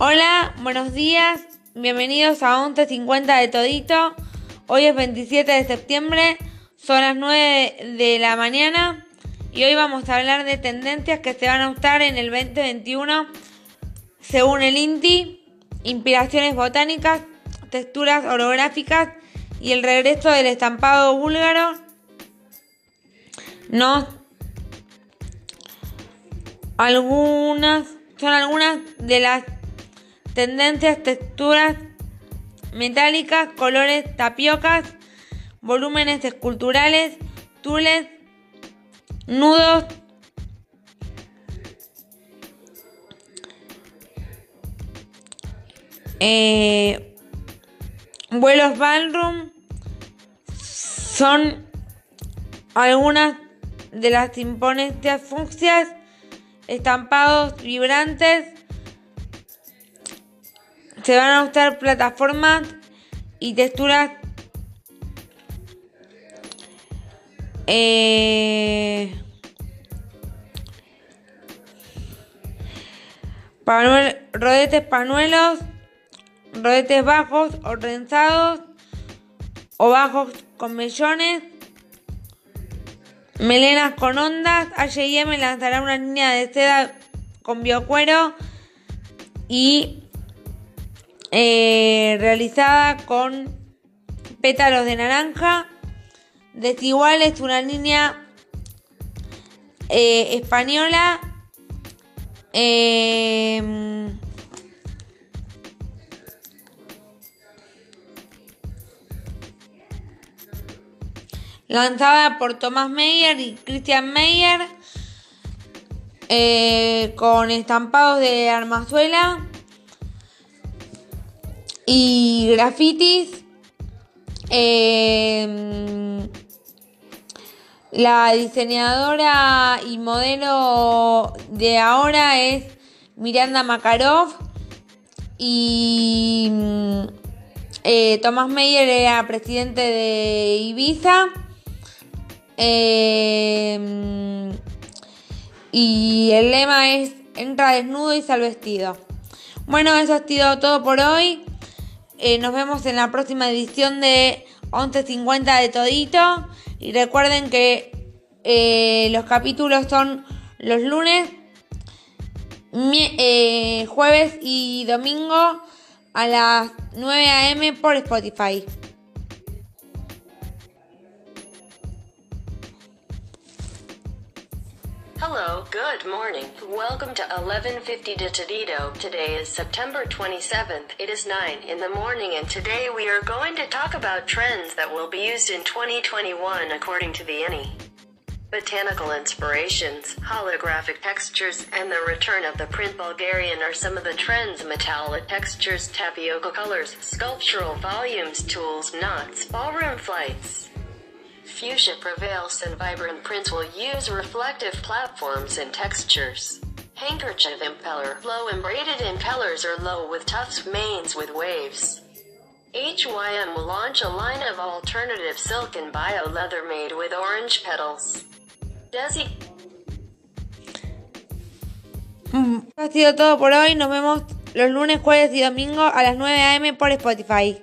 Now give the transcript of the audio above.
Hola, buenos días, bienvenidos a 11.50 de Todito. Hoy es 27 de septiembre, son las 9 de la mañana y hoy vamos a hablar de tendencias que se van a usar en el 2021 según el INTI, inspiraciones botánicas, texturas orográficas y el regreso del estampado búlgaro. No, algunas son algunas de las tendencias, texturas metálicas, colores, tapiocas, volúmenes esculturales, tules, nudos, eh, vuelos ballroom. Son algunas de las imponentes fucsias, estampados vibrantes, se van a usar plataformas y texturas eh, rodetes panuelos, rodetes bajos o trenzados o bajos con mellones, melenas con ondas. H&M lanzará una línea de seda con biocuero y eh, realizada con pétalos de naranja. Desigual es una línea eh, española. Eh, lanzada por Thomas Meyer y Christian Meyer con estampados de armazuela y grafitis. Em, la diseñadora y modelo de ahora es Miranda Makarov y mm, eh, Tomás Meyer era presidente de Ibiza. Em, y el lema es entra desnudo y sal vestido. Bueno, eso ha sido todo por hoy. Eh, nos vemos en la próxima edición de 11.50 de Todito. Y recuerden que eh, los capítulos son los lunes, eh, jueves y domingo a las 9 a.m. por Spotify. Hello, good morning. Welcome to 1150 de Todito. Today is September 27th. It is 9 in the morning and today we are going to talk about trends that will be used in 2021 according to the ENI. Botanical inspirations, holographic textures, and the return of the print Bulgarian are some of the trends metallic textures, tapioca colors, sculptural volumes, tools, knots, ballroom flights. Fuchsia prevails and vibrant prints will use reflective platforms and textures. Handkerchief impeller, low and braided impellers are low with tufts manes with waves. HYM will launch a line of alternative silk and bio leather made with orange petals. Desi Mm, ha sido todo por hoy. Nos vemos los lunes, jueves y domingos a las 9 am por Spotify.